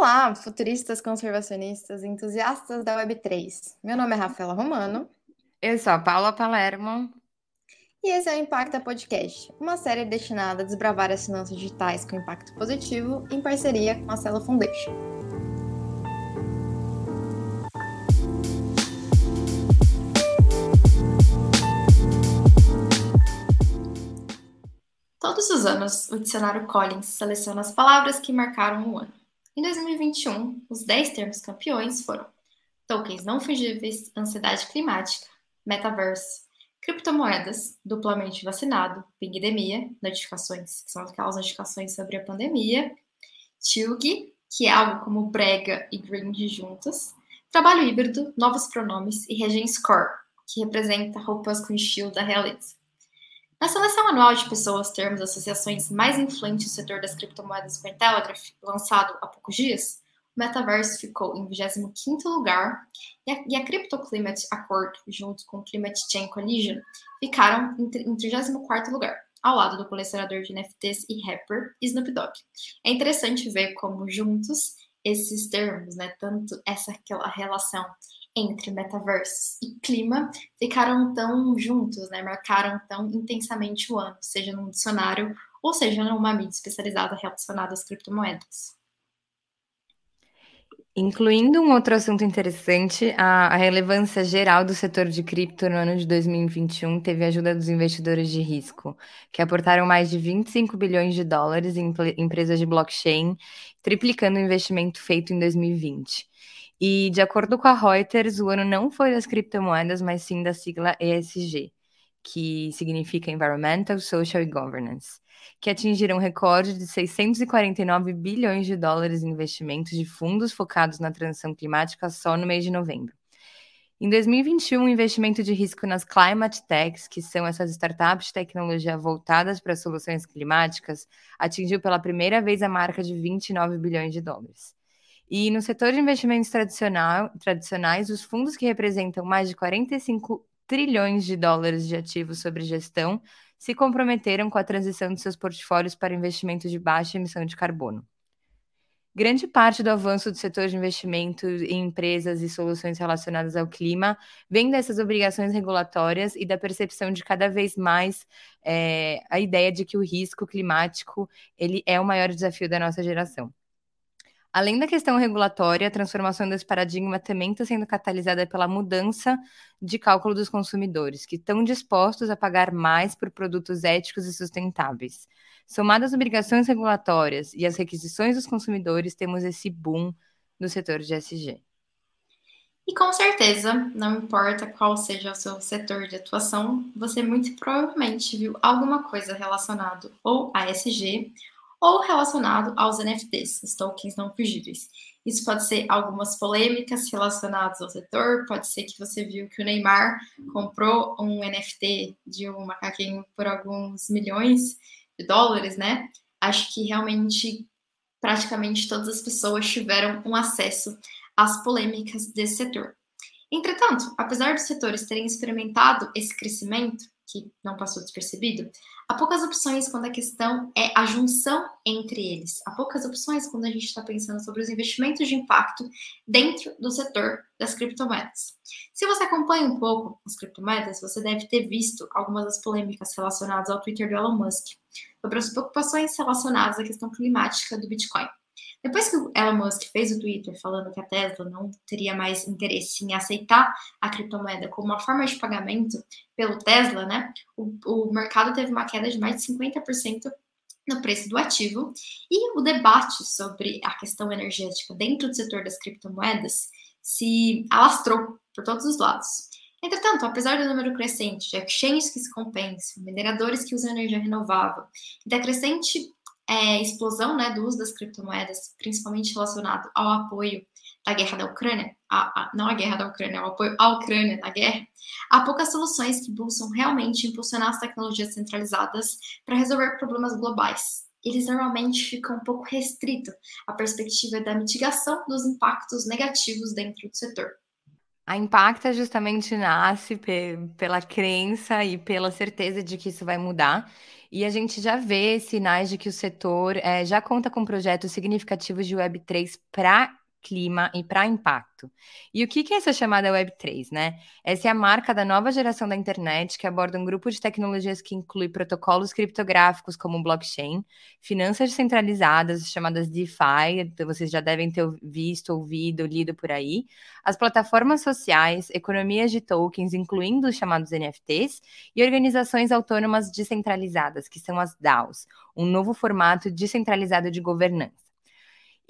Olá, futuristas, conservacionistas, entusiastas da Web3. Meu nome é Rafaela Romano. Eu sou a Paula Palermo. E esse é o Impacta Podcast, uma série destinada a desbravar as finanças digitais com impacto positivo em parceria com a Celo Foundation. Todos os anos, o dicionário Collins seleciona as palavras que marcaram o ano. Em 2021, os 10 termos campeões foram tokens não fungíveis, ansiedade climática, metaverso, criptomoedas, duplamente vacinado, pandemia, notificações, que são aquelas notificações sobre a pandemia, tilg, que é algo como brega e grind juntas, trabalho híbrido, novos pronomes e regiões core, que representa roupas com estilo da realeza. Na seleção anual de pessoas, termos associações mais influentes do setor das criptomoedas Cointelegraph, lançado há poucos dias, o Metaverse ficou em 25º lugar e a, e a Crypto Climate Accord, junto com o Climate Chain Collision, ficaram em, em 34º lugar, ao lado do colecionador de NFTs e rapper Snoop Dogg. É interessante ver como juntos esses termos, né, tanto essa aquela relação entre metaversos e clima ficaram tão juntos, né? Marcaram tão intensamente o ano, seja num dicionário ou seja numa mídia especializada relacionada às criptomoedas. Incluindo um outro assunto interessante, a, a, relevância geral do setor de cripto no ano de 2021 teve a ajuda dos investidores de risco, que aportaram mais de 25 bilhões de dólares em empresas de blockchain, triplicando o investimento feito em 2020. E, de acordo com a Reuters, o ano não foi das criptomoedas, mas sim da sigla ESG, que significa Environmental, Social e Governance, que atingiram um recorde de 649 bilhões de dólares em investimentos de fundos focados na transição climática só no mês de novembro. Em 2021, o investimento de risco nas climate techs, que são essas startups de tecnologia voltadas para soluções climáticas, atingiu pela primeira vez a marca de 29 bilhões de dólares. E no setor de investimentos tradicionais, os fundos que representam mais de 45 trilhões de dólares de ativos sob gestão se comprometeram com a transição de seus portfólios para investimentos de baixa emissão de carbono. Grande parte do avanço do setor de investimento em empresas e soluções relacionadas ao clima vem dessas obrigações regulatórias e da percepção de cada vez mais é, a ideia de que o risco climático ele é o maior desafio da nossa geração. Além da questão regulatória, a transformação desse paradigma também está sendo catalisada pela mudança de cálculo dos consumidores, que estão dispostos a pagar mais por produtos éticos e sustentáveis. Somadas obrigações regulatórias e as requisições dos consumidores, temos esse boom no setor de SG. E com certeza, não importa qual seja o seu setor de atuação, você muito provavelmente viu alguma coisa relacionada ou a SG ou relacionado aos NFTs, tokens não fungíveis. Isso pode ser algumas polêmicas relacionadas ao setor, pode ser que você viu que o Neymar comprou um NFT de um macaquinho por alguns milhões de dólares, né? Acho que realmente praticamente todas as pessoas tiveram um acesso às polêmicas desse setor. Entretanto, apesar dos setores terem experimentado esse crescimento, que não passou despercebido, há poucas opções quando a questão é a junção entre eles. Há poucas opções quando a gente está pensando sobre os investimentos de impacto dentro do setor das criptomoedas. Se você acompanha um pouco as criptomoedas, você deve ter visto algumas das polêmicas relacionadas ao Twitter do Elon Musk, sobre as preocupações relacionadas à questão climática do Bitcoin. Depois que o Elon Musk fez o Twitter falando que a Tesla não teria mais interesse em aceitar a criptomoeda como uma forma de pagamento pelo Tesla, né, o, o mercado teve uma queda de mais de 50% no preço do ativo e o debate sobre a questão energética dentro do setor das criptomoedas se alastrou por todos os lados. Entretanto, apesar do número crescente de exchanges que se compensam, mineradores que usam energia renovável e da crescente é, explosão né, do uso das criptomoedas, principalmente relacionado ao apoio da guerra da Ucrânia, a, a, não a guerra da Ucrânia, ao apoio à Ucrânia na guerra, há poucas soluções que buscam realmente impulsionar as tecnologias centralizadas para resolver problemas globais. Eles normalmente ficam um pouco restritos à perspectiva da mitigação dos impactos negativos dentro do setor. A Impacta justamente nasce pela crença e pela certeza de que isso vai mudar. E a gente já vê sinais de que o setor é, já conta com projetos significativos de Web3 para clima e para impacto. E o que, é essa chamada Web3, né? Essa é a marca da nova geração da internet que aborda um grupo de tecnologias que inclui protocolos criptográficos como blockchain, finanças descentralizadas chamadas DeFi, vocês já devem ter visto, ouvido, lido por aí, as plataformas sociais, economias de tokens, incluindo os chamados NFTs, e organizações autônomas descentralizadas, que são as DAOs, um novo formato descentralizado de governança.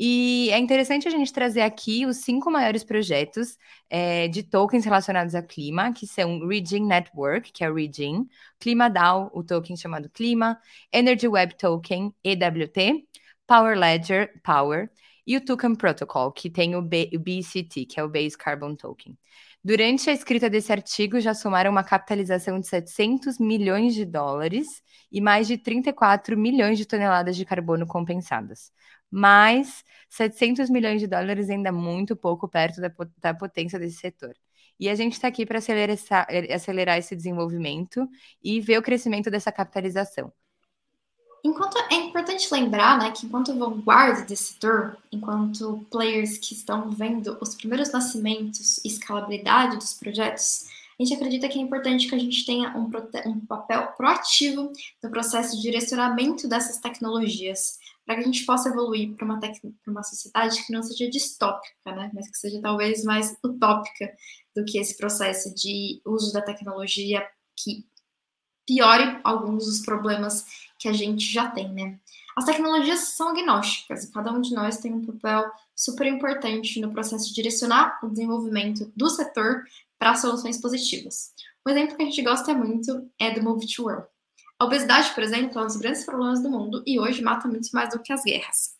E é interessante a gente trazer aqui os cinco maiores projetos é, de tokens relacionados a clima, que são Regin Network, que é o Regin, ClimaDAO, o token chamado Clima, Energy Web Token, EWT, Power Ledger, Power, e o Token Protocol, que tem o, B, o BCT, que é o Base Carbon Token. Durante a escrita desse artigo, já somaram uma capitalização de 700 milhões de dólares e mais de 34 milhões de toneladas de carbono compensadas mas 700 milhões de dólares ainda é muito pouco perto da, da potência desse setor. E a gente está aqui para acelerar, acelerar esse desenvolvimento e ver o crescimento dessa capitalização. Enquanto é importante lembrar, né, que enquanto vanguarda desse setor, enquanto players que estão vendo os primeiros nascimentos e escalabilidade dos projetos, a gente acredita que é importante que a gente tenha um, um papel proativo no processo de direcionamento dessas tecnologias, para que a gente possa evoluir para uma, uma sociedade que não seja distópica, né? mas que seja talvez mais utópica do que esse processo de uso da tecnologia que piore alguns dos problemas que a gente já tem, né? As tecnologias são agnósticas e cada um de nós tem um papel super importante no processo de direcionar o desenvolvimento do setor para soluções positivas. Um exemplo que a gente gosta muito é do Move to World. A obesidade, por exemplo, é um dos grandes problemas do mundo e hoje mata muito mais do que as guerras.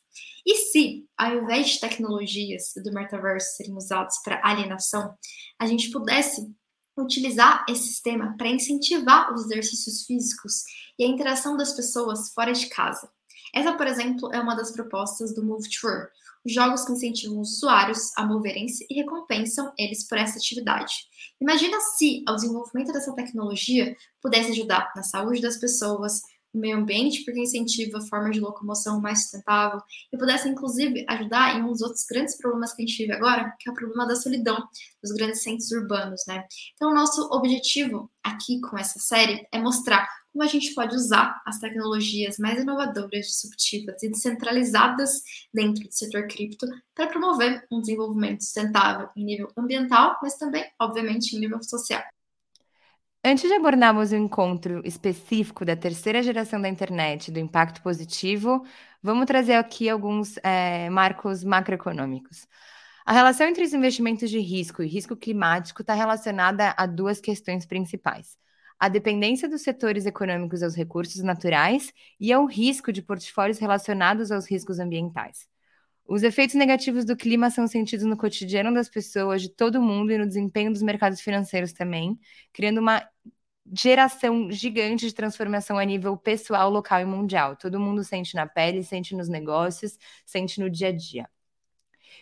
E se, ao invés de tecnologias do metaverso serem usadas para alienação, a gente pudesse utilizar esse sistema para incentivar os exercícios físicos e a interação das pessoas fora de casa? Essa, por exemplo, é uma das propostas do Move Tour, jogos que incentivam os usuários a moverem-se e recompensam eles por essa atividade. Imagina se o desenvolvimento dessa tecnologia pudesse ajudar na saúde das pessoas, no meio ambiente, porque incentiva formas de locomoção mais sustentável, e pudesse, inclusive, ajudar em um dos outros grandes problemas que a gente vive agora, que é o problema da solidão dos grandes centros urbanos, né? Então, nosso objetivo aqui com essa série é mostrar como a gente pode usar as tecnologias mais inovadoras, disruptivas e descentralizadas dentro do setor cripto para promover um desenvolvimento sustentável em nível ambiental, mas também, obviamente, em nível social. Antes de abordarmos o encontro específico da terceira geração da internet, do impacto positivo, vamos trazer aqui alguns é, marcos macroeconômicos. A relação entre os investimentos de risco e risco climático está relacionada a duas questões principais a dependência dos setores econômicos aos recursos naturais e ao risco de portfólios relacionados aos riscos ambientais. Os efeitos negativos do clima são sentidos no cotidiano das pessoas de todo mundo e no desempenho dos mercados financeiros também, criando uma geração gigante de transformação a nível pessoal, local e mundial. Todo mundo sente na pele, sente nos negócios, sente no dia a dia.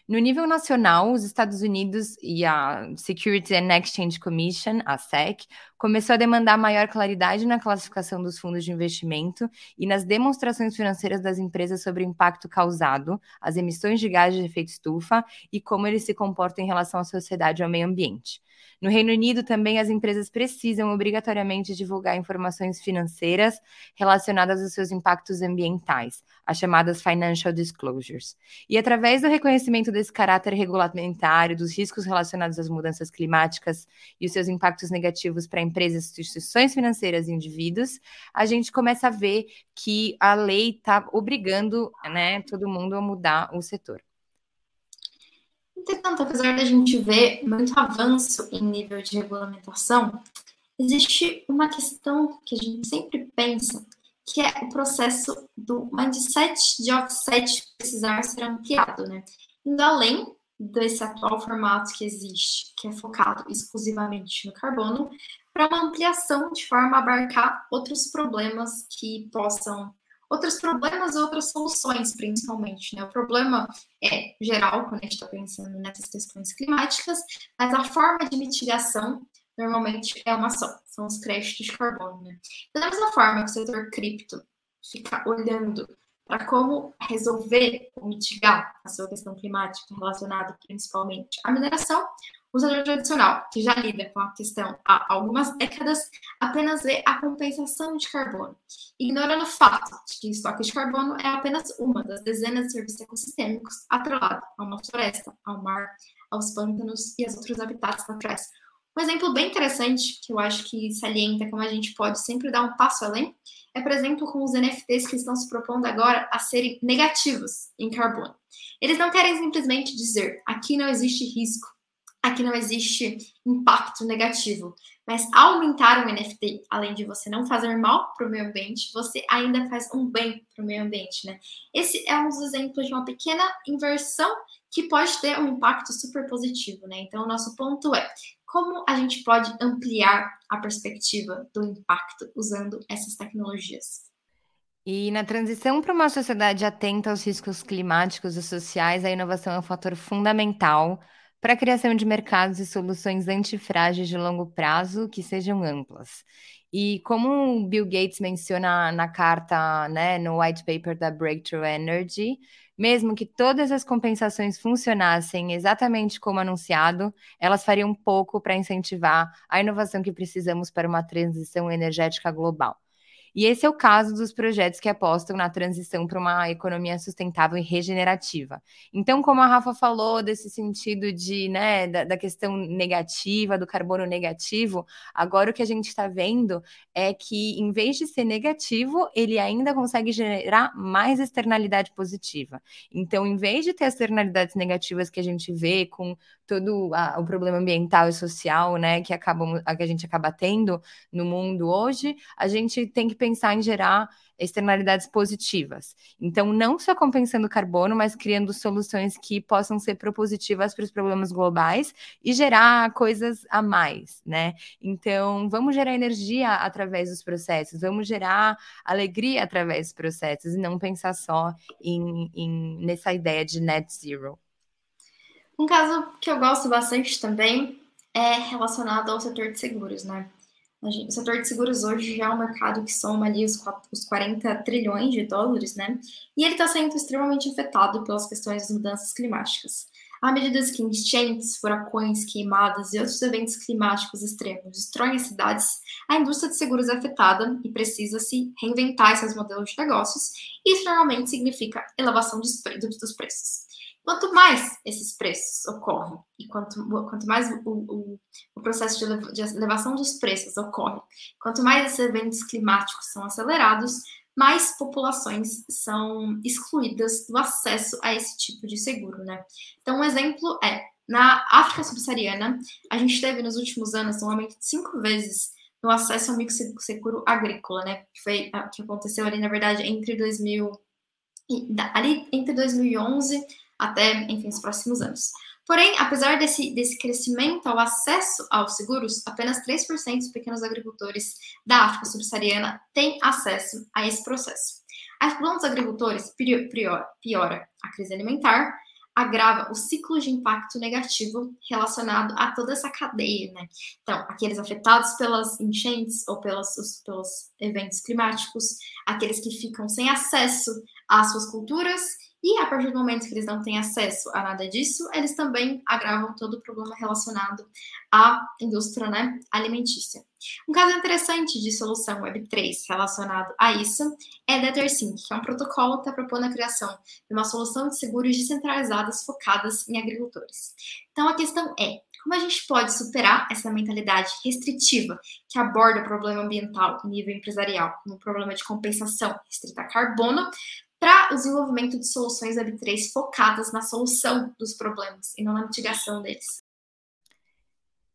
No nível nacional, os Estados Unidos e a Securities and Exchange Commission, a SEC, começou a demandar maior claridade na classificação dos fundos de investimento e nas demonstrações financeiras das empresas sobre o impacto causado, as emissões de gases de efeito estufa e como eles se comportam em relação à sociedade e ao meio ambiente. No Reino Unido, também as empresas precisam obrigatoriamente divulgar informações financeiras relacionadas aos seus impactos ambientais, as chamadas financial disclosures. E através do reconhecimento desse caráter regulamentário, dos riscos relacionados às mudanças climáticas e os seus impactos negativos para empresas, instituições financeiras e indivíduos, a gente começa a ver que a lei está obrigando né, todo mundo a mudar o setor. Entretanto, apesar da gente ver muito avanço em nível de regulamentação, existe uma questão que a gente sempre pensa, que é o processo do mindset de offset precisar ser ampliado, né? Indo além desse atual formato que existe, que é focado exclusivamente no carbono, para uma ampliação de forma a abarcar outros problemas que possam outros problemas outras soluções, principalmente. Né? O problema é geral, quando a gente está pensando nessas questões climáticas, mas a forma de mitigação normalmente é uma só, são os créditos de carbono. Né? Da mesma forma que o setor cripto fica olhando para como resolver ou mitigar a sua questão climática relacionada principalmente à mineração, setor tradicional, que já lida com a questão há algumas décadas, apenas vê a compensação de carbono, ignorando o fato de que o estoque de carbono é apenas uma das dezenas de serviços ecossistêmicos atrelado a uma floresta, ao mar, aos pântanos e aos outros habitats naturais. Um exemplo bem interessante, que eu acho que salienta como a gente pode sempre dar um passo além, é, por exemplo, com os NFTs que estão se propondo agora a serem negativos em carbono. Eles não querem simplesmente dizer aqui não existe risco, aqui não existe impacto negativo, mas aumentar um NFT, além de você não fazer mal para o meio ambiente, você ainda faz um bem para o meio ambiente, né? Esse é um dos exemplos de uma pequena inversão que pode ter um impacto super positivo, né? Então, o nosso ponto é como a gente pode ampliar a perspectiva do impacto usando essas tecnologias? E na transição para uma sociedade atenta aos riscos climáticos e sociais, a inovação é um fator fundamental para a criação de mercados e soluções antifrágeis de longo prazo que sejam amplas. E como o Bill Gates menciona na carta, né, no white paper da Breakthrough Energy, mesmo que todas as compensações funcionassem exatamente como anunciado, elas fariam pouco para incentivar a inovação que precisamos para uma transição energética global. E esse é o caso dos projetos que apostam na transição para uma economia sustentável e regenerativa. Então, como a Rafa falou, desse sentido de, né, da, da questão negativa, do carbono negativo, agora o que a gente está vendo é que, em vez de ser negativo, ele ainda consegue gerar mais externalidade positiva. Então, em vez de ter externalidades negativas que a gente vê com todo a, o problema ambiental e social, né, que, acabam, que a gente acaba tendo no mundo hoje, a gente tem que pensar em gerar externalidades positivas. Então, não só compensando carbono, mas criando soluções que possam ser propositivas para os problemas globais e gerar coisas a mais, né? Então, vamos gerar energia através dos processos, vamos gerar alegria através dos processos e não pensar só em, em nessa ideia de net zero. Um caso que eu gosto bastante também é relacionado ao setor de seguros, né? O setor de seguros hoje já é um mercado que soma ali os, os 40 trilhões de dólares, né? E ele está sendo extremamente afetado pelas questões das mudanças climáticas. À medida que enchentes, furacões, queimadas e outros eventos climáticos extremos destroem as cidades, a indústria de seguros é afetada e precisa se reinventar esses modelos de negócios. Isso normalmente significa elevação dos preços. Quanto mais esses preços ocorrem e quanto, quanto mais o, o, o processo de, de elevação dos preços ocorre, quanto mais esses eventos climáticos são acelerados, mais populações são excluídas do acesso a esse tipo de seguro, né? Então, um exemplo é, na África subsaariana, a gente teve nos últimos anos um aumento de cinco vezes no acesso ao microseguro agrícola, né? Que foi que aconteceu ali, na verdade, entre 2000 ali entre 2011 até, enfim, os próximos anos. Porém, apesar desse, desse crescimento ao acesso aos seguros, apenas 3% dos pequenos agricultores da África subsaariana têm acesso a esse processo. A exclusão dos agricultores piora, a crise alimentar, agrava o ciclo de impacto negativo relacionado a toda essa cadeia, né? Então, aqueles afetados pelas enchentes ou pelos, pelos eventos climáticos, aqueles que ficam sem acesso às suas culturas e a partir do momento que eles não têm acesso a nada disso, eles também agravam todo o problema relacionado à indústria né, alimentícia. Um caso interessante de solução Web3 relacionado a isso é DetterSync, que é um protocolo que está propondo a criação de uma solução de seguros descentralizadas focadas em agricultores. Então a questão é, como a gente pode superar essa mentalidade restritiva que aborda o problema ambiental em nível empresarial, como o problema de compensação restrita a carbono, para o desenvolvimento de soluções Web3 focadas na solução dos problemas e não na mitigação deles.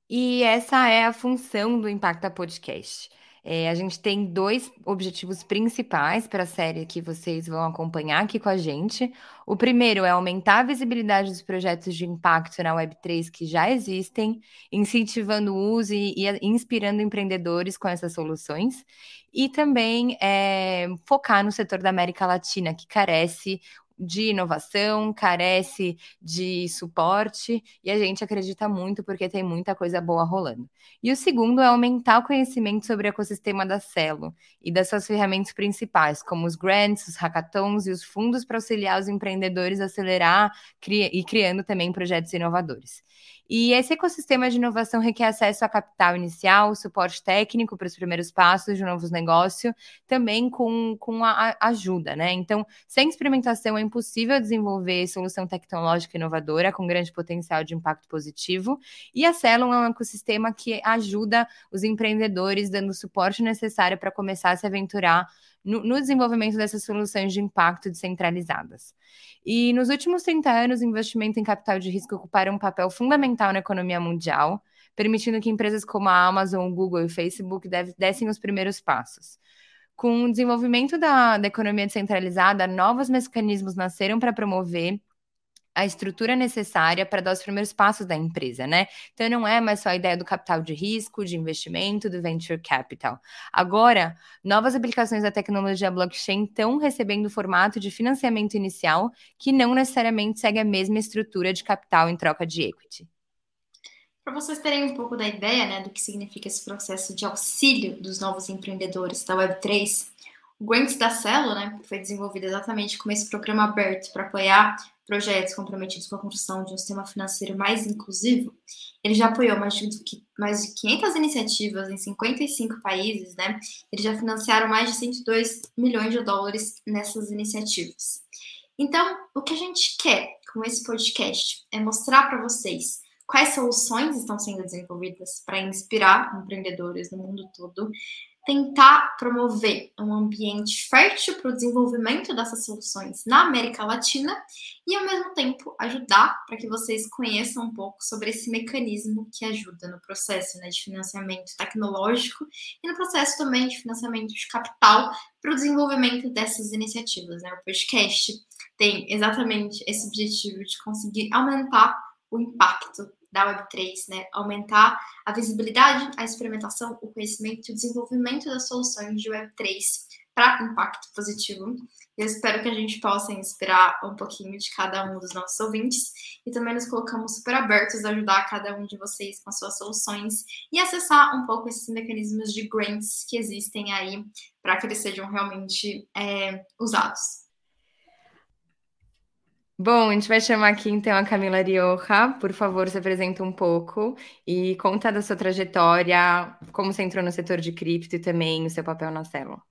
E essa é a função do Impacta Podcast. É, a gente tem dois objetivos principais para a série que vocês vão acompanhar aqui com a gente. O primeiro é aumentar a visibilidade dos projetos de impacto na Web3 que já existem, incentivando o uso e, e inspirando empreendedores com essas soluções. E também é, focar no setor da América Latina, que carece de inovação, carece de suporte e a gente acredita muito porque tem muita coisa boa rolando. E o segundo é aumentar o conhecimento sobre o ecossistema da Celo e das suas ferramentas principais, como os grants, os hackathons e os fundos para auxiliar os empreendedores a acelerar e criando também projetos inovadores. E esse ecossistema de inovação requer acesso a capital inicial, suporte técnico para os primeiros passos de novos negócios, também com, com a, ajuda, né? Então, sem experimentação é impossível desenvolver solução tecnológica inovadora com grande potencial de impacto positivo. E a Celon é um ecossistema que ajuda os empreendedores, dando o suporte necessário para começar a se aventurar no, no, desenvolvimento dessas soluções de impacto descentralizadas. E nos últimos 30 anos, o investimento em capital de risco ocuparam um papel fundamental na economia mundial, permitindo que empresas como a Amazon, o Google e Facebook dessem os primeiros passos. Com o desenvolvimento da, da economia descentralizada, novos mecanismos nasceram para promover a estrutura necessária para dar os primeiros passos da empresa, né? Então não é mais só a ideia do capital de risco, de investimento, do venture capital. Agora, novas aplicações da tecnologia blockchain estão recebendo o formato de financiamento inicial que não necessariamente segue a mesma estrutura de capital em troca de equity. Para vocês terem um pouco da ideia, né, do que significa esse processo de auxílio dos novos empreendedores da Web3, o Grants da Celo, né, foi desenvolvido exatamente como esse programa aberto para apoiar projetos comprometidos com a construção de um sistema financeiro mais inclusivo, ele já apoiou mais de, mais de 500 iniciativas em 55 países, né? Eles já financiaram mais de 102 milhões de dólares nessas iniciativas. Então, o que a gente quer com esse podcast é mostrar para vocês quais soluções estão sendo desenvolvidas para inspirar empreendedores no mundo todo, tentar promover um ambiente fértil para o desenvolvimento dessas soluções na América Latina e, ao mesmo tempo, ajudar para que vocês conheçam um pouco sobre esse mecanismo que ajuda no processo né, de financiamento tecnológico e no processo também de financiamento de capital para o desenvolvimento dessas iniciativas. Né? O podcast tem exatamente esse objetivo de conseguir aumentar o impacto da Web3, né? Aumentar a visibilidade, a experimentação, o conhecimento e o desenvolvimento das soluções de Web3 para impacto positivo. Eu espero que a gente possa inspirar um pouquinho de cada um dos nossos ouvintes e também nos colocamos super abertos a ajudar cada um de vocês com as suas soluções e acessar um pouco esses mecanismos de grants que existem aí para que eles sejam realmente é, usados. Bom, a gente vai chamar aqui então a Camila Rioja. Por favor, se apresenta um pouco e conta da sua trajetória, como você entrou no setor de cripto e também o seu papel na célula.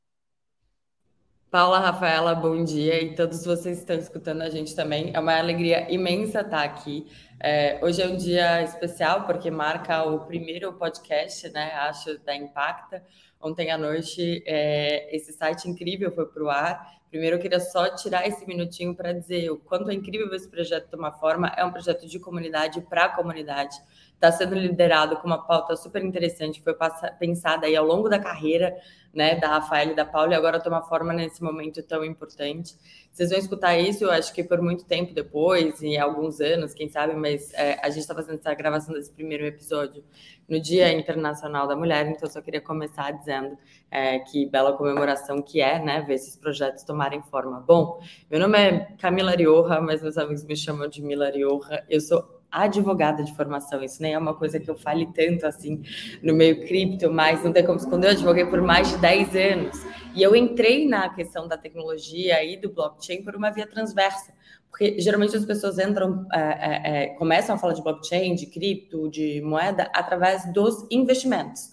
Paula, Rafaela, bom dia e todos vocês que estão escutando a gente também. É uma alegria imensa estar aqui. É, hoje é um dia especial porque marca o primeiro podcast, né? Acho da Impacta. Ontem à noite, é, esse site incrível foi para o ar Primeiro, eu queria só tirar esse minutinho para dizer o quanto é incrível esse projeto tomar forma. É um projeto de comunidade para a comunidade. Está sendo liderado com uma pauta super interessante, foi pensada aí ao longo da carreira né, da Rafael e da Paula, e agora toma forma nesse momento tão importante. Vocês vão escutar isso, eu acho que por muito tempo depois, e alguns anos, quem sabe, mas é, a gente está fazendo essa gravação desse primeiro episódio no Dia Internacional da Mulher, então só queria começar dizendo é, que bela comemoração que é, né, ver esses projetos tomarem forma. Bom, meu nome é Camila Rioja, mas meus amigos me chamam de Mila Rioja, eu sou advogada de formação. Isso nem é uma coisa que eu fale tanto assim no meio cripto, mas não tem como esconder. Eu advoguei por mais de 10 anos. E eu entrei na questão da tecnologia e do blockchain por uma via transversa. Porque geralmente as pessoas entram, é, é, é, começam a falar de blockchain, de cripto, de moeda, através dos investimentos.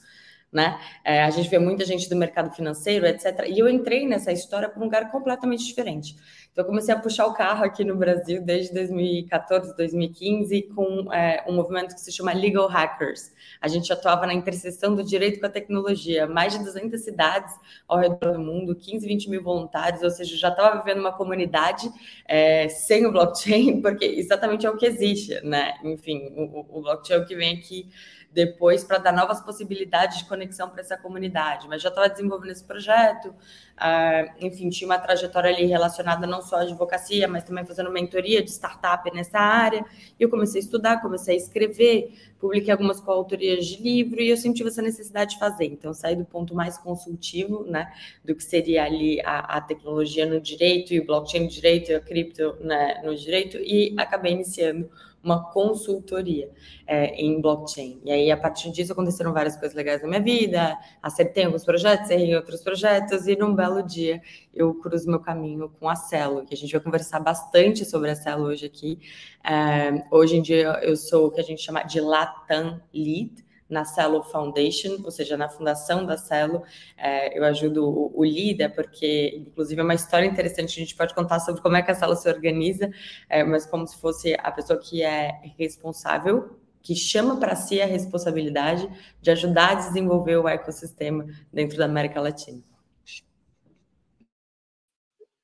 Né? É, a gente vê muita gente do mercado financeiro, etc. E eu entrei nessa história por um lugar completamente diferente. Então, eu comecei a puxar o carro aqui no Brasil desde 2014, 2015, com é, um movimento que se chama Legal Hackers. A gente atuava na interseção do direito com a tecnologia, mais de 200 cidades ao redor do mundo, 15, 20 mil voluntários, ou seja, já estava vivendo uma comunidade é, sem o blockchain, porque exatamente é o que existe, né? Enfim, o, o blockchain é o que vem aqui depois para dar novas possibilidades de conexão para essa comunidade. Mas já estava desenvolvendo esse projeto, uh, enfim, tinha uma trajetória ali relacionada não só à advocacia, mas também fazendo mentoria de startup nessa área. E eu comecei a estudar, comecei a escrever, publiquei algumas coautorias de livro e eu tive essa necessidade de fazer. Então, saí do ponto mais consultivo, né, do que seria ali a, a tecnologia no direito e o blockchain no direito e a cripto né, no direito e acabei iniciando uma consultoria é, em blockchain. E aí, a partir disso, aconteceram várias coisas legais na minha vida, acertei alguns projetos, errei outros projetos, e num belo dia eu cruzo meu caminho com a Celo, que a gente vai conversar bastante sobre a Celo hoje aqui. É, hoje em dia, eu sou o que a gente chama de Latam Lead, na Celo Foundation, ou seja, na fundação da Celo. É, eu ajudo o, o, líder, porque, inclusive, é uma história interessante. A gente pode contar sobre como é que a Celo se organiza, é, mas como se fosse a pessoa que é responsável que chama para si a responsabilidade de ajudar a desenvolver o ecossistema dentro da América Latina.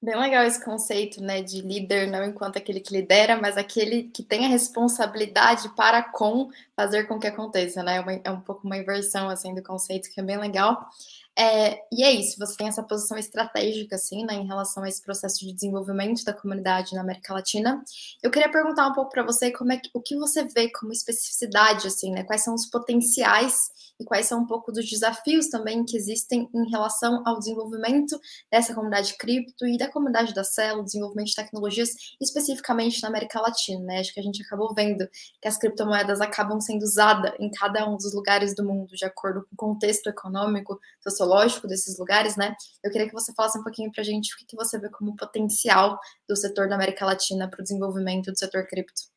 Bem legal esse conceito, né, de líder não enquanto aquele que lidera, mas aquele que tem a responsabilidade para com fazer com que aconteça, né? É, é um pouco uma inversão assim do conceito que é bem legal. É, e é isso, você tem essa posição estratégica, assim, né, em relação a esse processo de desenvolvimento da comunidade na América Latina. Eu queria perguntar um pouco para você como é que, o que você vê como especificidade, assim, né, quais são os potenciais e quais são um pouco dos desafios também que existem em relação ao desenvolvimento dessa comunidade cripto e da comunidade da célula, desenvolvimento de tecnologias, especificamente na América Latina, né? Acho que a gente acabou vendo que as criptomoedas acabam sendo usadas em cada um dos lugares do mundo, de acordo com o contexto econômico, sociológico desses lugares, né? Eu queria que você falasse um pouquinho para a gente o que você vê como potencial do setor da América Latina para o desenvolvimento do setor cripto.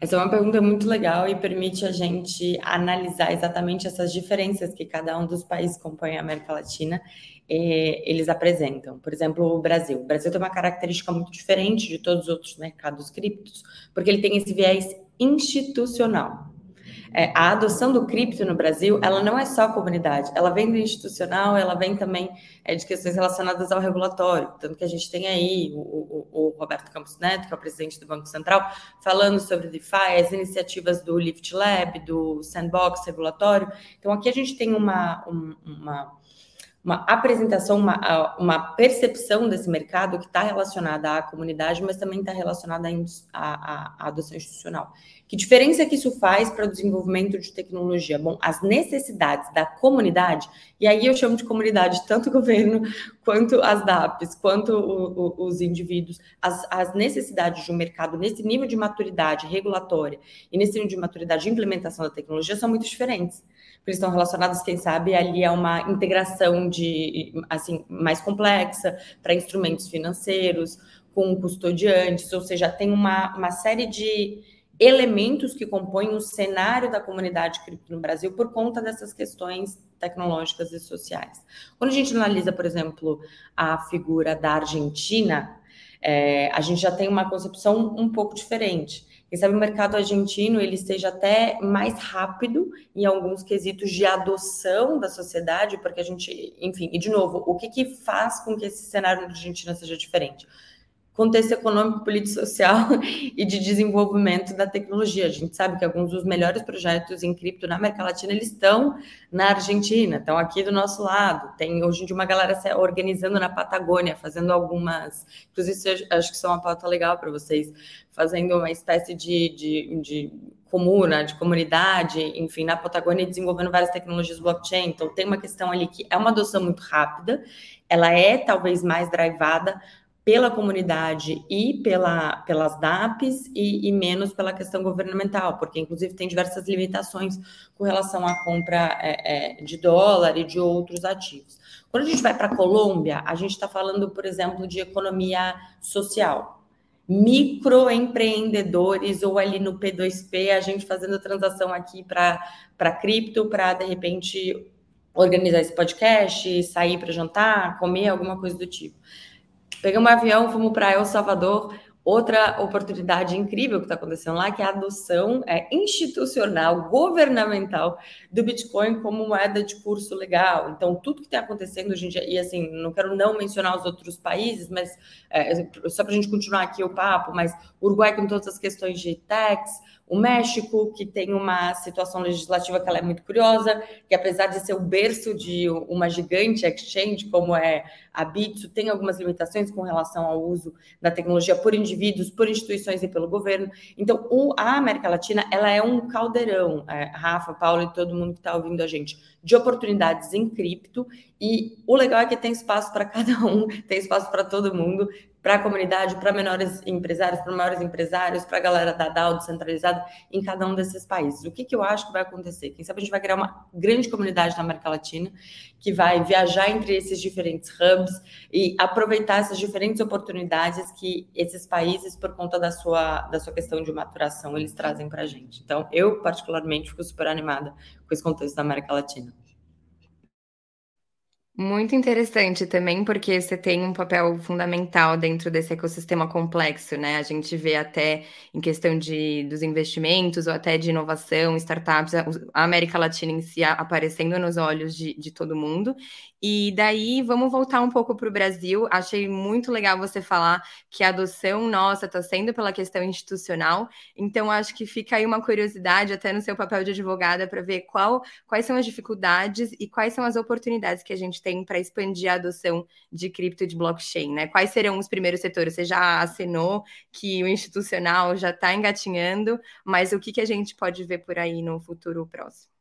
Essa é uma pergunta muito legal e permite a gente analisar exatamente essas diferenças que cada um dos países que compõem a América Latina eh, eles apresentam. Por exemplo, o Brasil. O Brasil tem uma característica muito diferente de todos os outros mercados criptos, porque ele tem esse viés institucional é, a adoção do cripto no Brasil, ela não é só comunidade, ela vem do institucional, ela vem também é, de questões relacionadas ao regulatório, tanto que a gente tem aí o, o, o, Roberto Campos Neto, que é o presidente do Banco Central, falando sobre DeFi, as iniciativas do Lift Lab, do Sandbox regulatório. Então, aqui a gente tem uma, uma uma apresentação, uma, uma percepção desse mercado que está relacionada à comunidade, mas também está relacionada à, à, à, adoção institucional. Que diferença que isso faz para o desenvolvimento de tecnologia? Bom, as necessidades da comunidade, e aí eu chamo de comunidade tanto o governo, quanto as DAPs, quanto o, o, os indivíduos, as, as necessidades de um mercado nesse nível de maturidade regulatória e nesse nível de maturidade de implementação da tecnologia são muito diferentes eles estão relacionados, quem sabe, ali a uma integração de assim mais complexa para instrumentos financeiros, com custodiantes, ou seja, tem uma, uma série de elementos que compõem o cenário da comunidade cripto no Brasil por conta dessas questões tecnológicas e sociais. Quando a gente analisa, por exemplo, a figura da Argentina, é, a gente já tem uma concepção um pouco diferente. Quem sabe o mercado argentino ele esteja até mais rápido em alguns quesitos de adoção da sociedade, porque a gente, enfim, e de novo, o que, que faz com que esse cenário na Argentina seja diferente? Contexto econômico, político, social e de desenvolvimento da tecnologia. A gente sabe que alguns dos melhores projetos em cripto na América Latina eles estão na Argentina, estão aqui do nosso lado. Tem hoje em dia uma galera se organizando na Patagônia, fazendo algumas, inclusive acho que isso é uma pauta legal para vocês, fazendo uma espécie de, de, de comuna, de comunidade, enfim, na Patagônia desenvolvendo várias tecnologias blockchain. Então tem uma questão ali que é uma adoção muito rápida, ela é talvez mais drivada pela comunidade e pela, pelas DAPs e, e, menos pela questão governamental, porque inclusive tem diversas limitações com relação à compra é, é, de dólar e de outros ativos. Quando a gente vai para a Colômbia, a gente está falando, por exemplo, de economia social. Microempreendedores ou ali no P2P, a gente fazendo transação aqui para cripto, para de repente organizar esse podcast, sair para jantar, comer, alguma coisa do tipo Pegamos um avião, fomos para El Salvador, Outra oportunidade incrível que está acontecendo lá, que é a adoção é, institucional, governamental do Bitcoin como moeda de curso legal. Então, tudo que está acontecendo hoje em dia, e assim, não quero não mencionar os outros países, mas é, só para a gente continuar aqui o papo, mas Uruguai com todas as questões de tax, o México, que tem uma situação legislativa que ela é muito curiosa, que apesar de ser o berço de uma gigante exchange, como é a Bitso, tem algumas limitações com relação ao uso da tecnologia por indivíduos, por instituições e pelo governo. Então, o, a América Latina, ela é um caldeirão, é, Rafa, Paulo e todo mundo que está ouvindo a gente, de oportunidades em cripto, e o legal é que tem espaço para cada um, tem espaço para todo mundo, para a comunidade, para menores empresários, para maiores empresários, para a galera da DAO descentralizada em cada um desses países. O que, que eu acho que vai acontecer? Quem sabe a gente vai criar uma grande comunidade na América Latina que vai viajar entre esses diferentes hubs e aproveitar essas diferentes oportunidades que esses países, por conta da sua, da sua questão de maturação, eles trazem para a gente. Então, eu, particularmente, fico super animada com esse contexto da América Latina. Muito interessante também, porque você tem um papel fundamental dentro desse ecossistema complexo, né? A gente vê até em questão de, dos investimentos ou até de inovação, startups, a América Latina em si aparecendo nos olhos de, de todo mundo. E daí, vamos voltar um pouco para o Brasil. Achei muito legal você falar que a adoção nossa está sendo pela questão institucional. Então, acho que fica aí uma curiosidade, até no seu papel de advogada, para ver qual, quais são as dificuldades e quais são as oportunidades que a gente tem para expandir a adoção de cripto e de blockchain, né? Quais serão os primeiros setores? Você já assinou que o institucional já está engatinhando, mas o que, que a gente pode ver por aí no futuro próximo?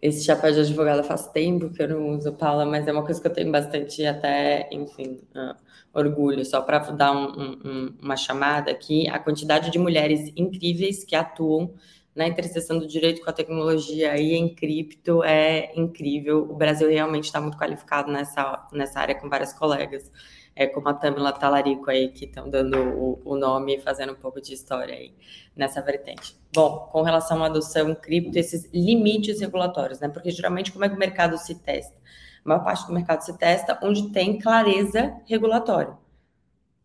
esse chapéu de advogada faz tempo que eu não uso, Paula, mas é uma coisa que eu tenho bastante até, enfim, uh, orgulho. Só para dar um, um, uma chamada aqui, a quantidade de mulheres incríveis que atuam na interseção do direito com a tecnologia e em cripto é incrível. O Brasil realmente está muito qualificado nessa, nessa área com várias colegas é, como a Tamila Talarico aí, que estão dando o, o, nome e fazendo um pouco de história aí nessa vertente. Bom, com relação à adoção cripto, esses limites regulatórios, né? Porque geralmente como é que o mercado se testa? A maior parte do mercado se testa onde tem clareza regulatória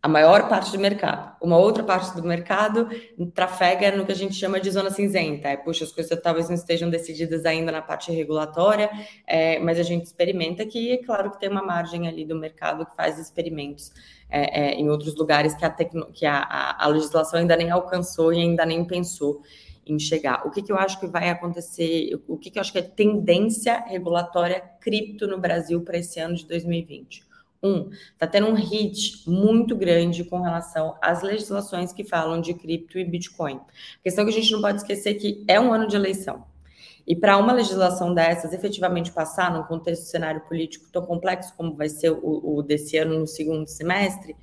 a maior parte do mercado. Uma outra parte do mercado trafega no que a gente chama de zona cinzenta. É, puxa, as coisas talvez não estejam decididas ainda na parte regulatória, é, mas a gente experimenta que, é claro que tem uma margem ali do mercado que faz experimentos é, é, em outros lugares que, a, tecno, que a, a, a, legislação ainda nem alcançou e ainda nem pensou em chegar. O que, que eu acho que vai acontecer, o que, que eu acho que é tendência regulatória cripto no Brasil para esse ano de 2020? Um, está tendo um hit muito grande com relação às legislações que falam de cripto e Bitcoin. A questão é que a gente não pode esquecer que é um ano de eleição. E para uma legislação dessas efetivamente passar num contexto cenário político tão complexo como vai ser o, o desse ano no segundo semestre,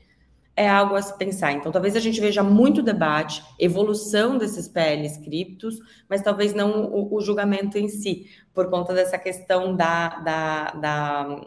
é algo a se pensar. Então, talvez a gente veja muito debate, evolução desses PLs criptos, mas talvez não o, o julgamento em si, por conta dessa questão da, da, da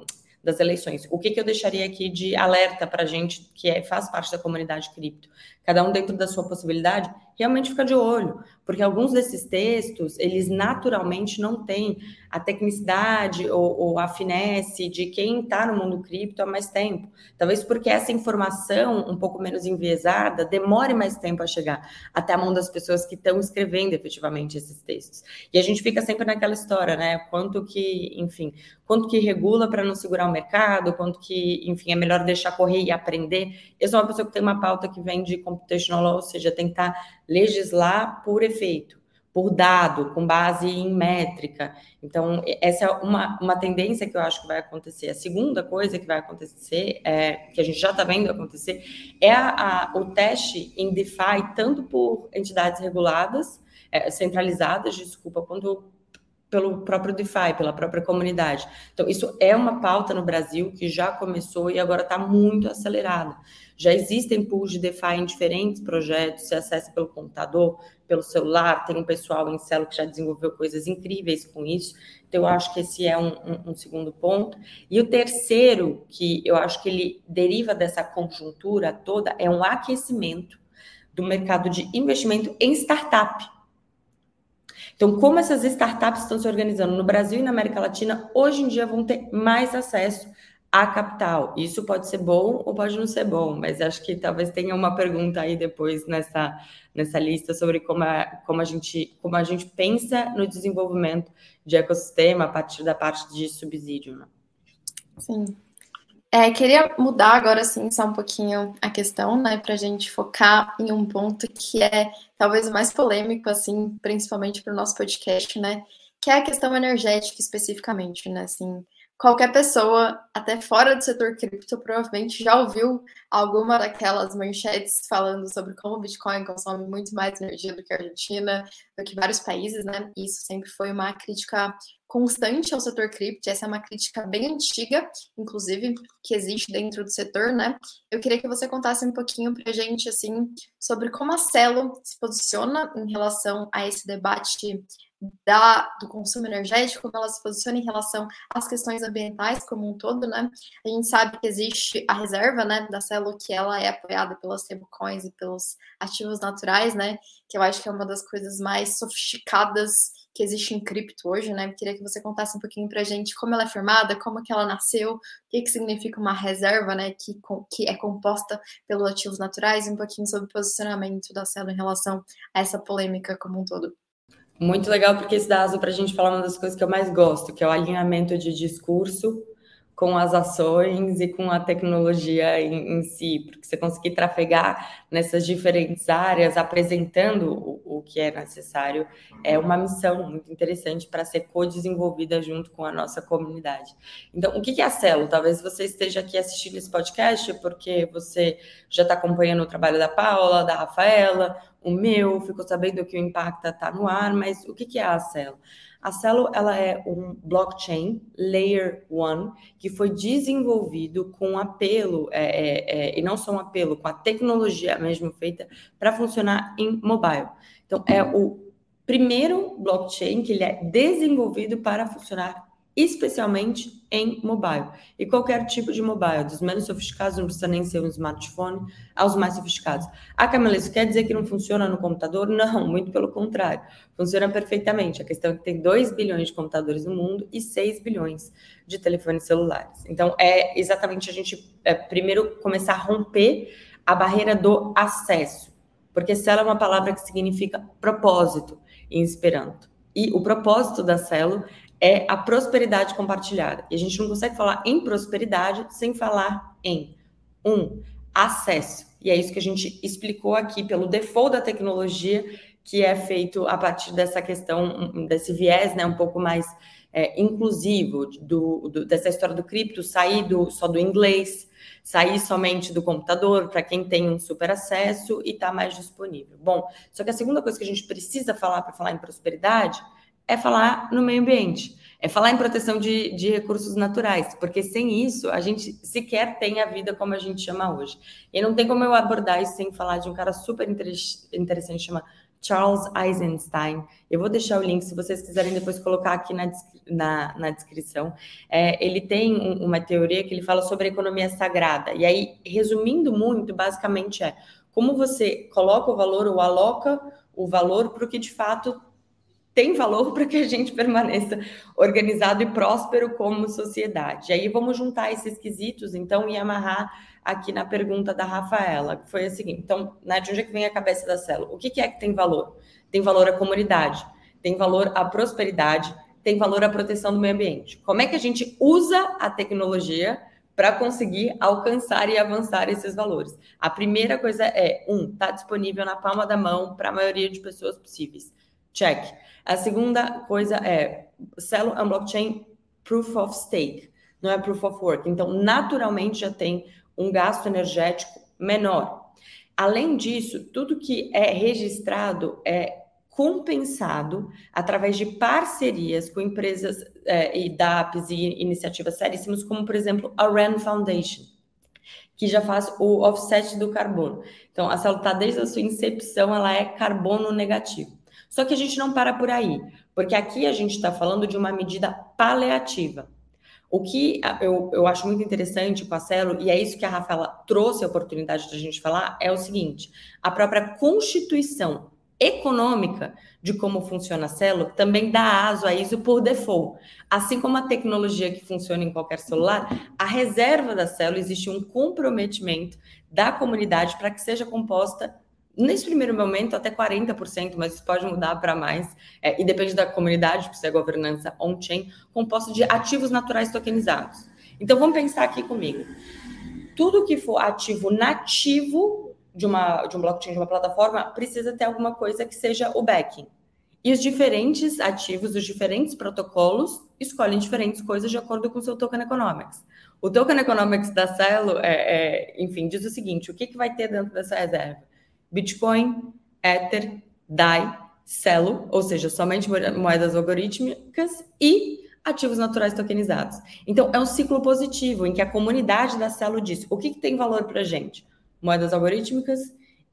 das eleições. O que, que eu deixaria aqui de alerta para a gente que é, faz parte da comunidade cripto? Cada um dentro da sua possibilidade, realmente fica de olho, porque alguns desses textos, eles naturalmente não têm a tecnicidade ou, ou a finesse de quem está no mundo cripto há mais tempo. Talvez porque essa informação, um pouco menos enviesada, demore mais tempo a chegar até a mão das pessoas que estão escrevendo efetivamente esses textos. E a gente fica sempre naquela história, né? Quanto que, enfim, quanto que regula para não segurar o mercado, quanto que, enfim, é melhor deixar correr e aprender. Eu sou uma pessoa que tem uma pauta que vem de computational law, ou seja, tentar legislar por efeito, por dado, com base em métrica. Então, essa é uma, uma tendência que eu acho que vai acontecer. A segunda coisa que vai acontecer, é, que a gente já está vendo acontecer, é a, a, o teste em DeFi, tanto por entidades reguladas, é, centralizadas, desculpa, quanto pelo próprio DeFi, pela própria comunidade. Então, isso é uma pauta no Brasil que já começou e agora está muito acelerada. Já existem pools de DeFi em diferentes projetos, se acessa pelo computador, pelo celular, tem um pessoal em Celo que já desenvolveu coisas incríveis com isso. Então, eu acho que esse é um, um, um segundo ponto. E o terceiro, que eu acho que ele deriva dessa conjuntura toda, é um aquecimento do mercado de investimento em startup. Então, como essas startups estão se organizando no Brasil e na América Latina, hoje em dia vão ter mais acesso a capital. Isso pode ser bom ou pode não ser bom, mas acho que talvez tenha uma pergunta aí depois nessa, nessa lista sobre como a, como a, gente, como a gente pensa no desenvolvimento de ecossistema a partir da parte de subsídio. Né? Sim. É, queria mudar agora, sim, só um pouquinho a questão, né, para a gente focar em um ponto que é talvez o mais polêmico, assim, principalmente para o nosso podcast, né, que é a questão energética especificamente, né, assim, qualquer pessoa, até fora do setor cripto, provavelmente já ouviu alguma daquelas manchetes falando sobre como o Bitcoin consome muito mais energia do que a Argentina, do que vários países, né? Isso sempre foi uma crítica constante ao setor cripto, essa é uma crítica bem antiga, inclusive, que existe dentro do setor, né? Eu queria que você contasse um pouquinho para a gente, assim, sobre como a Celo se posiciona em relação a esse debate da, do consumo energético, como ela se posiciona em relação às questões ambientais como um todo, né? A gente sabe que existe a reserva, né, da Celo, que ela é apoiada pelas stablecoins e pelos ativos naturais, né? Que eu acho que é uma das coisas mais sofisticadas que existe em cripto hoje, né? Queria que você contasse um pouquinho para a gente como ela é formada, como que ela nasceu, o que, que significa uma reserva, né? Que, que é composta pelos ativos naturais, e um pouquinho sobre o posicionamento da Celo em relação a essa polêmica como um todo. Muito legal, porque isso dá asa para a gente falar uma das coisas que eu mais gosto, que é o alinhamento de discurso com as ações e com a tecnologia em, em, si, porque você conseguir trafegar nessas diferentes áreas, apresentando o, o que é necessário, é uma missão muito interessante para ser co-desenvolvida junto com a nossa comunidade. Então, o que é a Celo? Talvez você esteja aqui assistindo esse podcast porque você já está acompanhando o trabalho da Paula, da Rafaela, o meu, ficou sabendo que o Impacta está no ar, mas o que é a Celo? A Celo ela é um blockchain Layer One que foi desenvolvido com apelo, é, é, é, e não só um apelo, com a tecnologia mesmo feita para funcionar em mobile. Então, é o primeiro blockchain que ele é desenvolvido para funcionar especialmente em mobile. E qualquer tipo de mobile, dos menos sofisticados, não precisa nem ser um smartphone, aos mais sofisticados. Ah, Camila, isso quer dizer que não funciona no computador? Não, muito pelo contrário. Funciona perfeitamente. A questão é que tem 2 bilhões de computadores no mundo e 6 bilhões de telefones celulares. Então, é exatamente a gente é, primeiro começar a romper a barreira do acesso. Porque Celo é uma palavra que significa propósito em Esperanto. E o propósito da Celo é a prosperidade compartilhada. E a gente não consegue falar em prosperidade sem falar em um acesso. E é isso que a gente explicou aqui pelo default da tecnologia, que é feito a partir dessa questão, desse viés, né, um pouco mais é, inclusivo do, do, dessa história do cripto, sair do, só do inglês, sair somente do computador para quem tem um super acesso e está mais disponível. Bom, só que a segunda coisa que a gente precisa falar para falar em prosperidade é falar no meio ambiente, é falar em proteção de, de recursos naturais, porque sem isso a gente sequer tem a vida como a gente chama hoje. E não tem como eu abordar isso sem falar de um cara super interessante, chama Charles Eisenstein. Eu vou deixar o link se vocês quiserem depois colocar aqui na, na, na descrição. É, ele tem um, uma teoria que ele fala sobre a economia sagrada. E aí, resumindo muito, basicamente é como você coloca o valor ou aloca o valor para o que de fato tem valor para que a gente permaneça organizado e próspero como sociedade. E aí vamos juntar esses quesitos, então, e amarrar aqui na pergunta da Rafaela, que foi a seguinte: então, né, de onde é que vem a cabeça da célula? O que, que é que tem valor? Tem valor a comunidade, tem valor a prosperidade, tem valor a proteção do meio ambiente. Como é que a gente usa a tecnologia para conseguir alcançar e avançar esses valores? A primeira coisa é, um, está disponível na palma da mão para a maioria de pessoas possíveis. Check. A segunda coisa é, Celo um blockchain proof of stake, não é proof of work. Então, naturalmente, já tem um gasto energético menor. Além disso, tudo que é registrado é compensado através de parcerias com empresas é, e DAPs e iniciativas seríssimas, como, por exemplo, a RAND Foundation, que já faz o offset do carbono. Então, a Celo está desde a sua incepção, ela é carbono negativo. Só que a gente não para por aí, porque aqui a gente está falando de uma medida paliativa. O que eu, eu acho muito interessante com a Celo, e é isso que a Rafaela trouxe a oportunidade de a gente falar, é o seguinte: a própria Constituição econômica de como funciona a Celo também dá aso a ISO por default. Assim como a tecnologia que funciona em qualquer celular, a reserva da Celo existe um comprometimento da comunidade para que seja composta nesse primeiro momento até 40%, mas isso pode mudar para mais, é, e depende da comunidade, porque isso é governança on-chain, composta de ativos naturais tokenizados. Então vamos pensar aqui comigo. Tudo que for ativo nativo de uma de um blockchain, de uma plataforma, precisa ter alguma coisa que seja o backing. E os diferentes ativos, os diferentes protocolos escolhem diferentes coisas de acordo com o seu token economics. O token economics da Celo, é, é, enfim, diz o seguinte: o que, que vai ter dentro dessa reserva? Bitcoin, Ether, DAI, Celo, ou seja, somente moedas algorítmicas e ativos naturais tokenizados. Então, é um ciclo positivo em que a comunidade da Celo diz o que, que tem valor para a gente? Moedas algorítmicas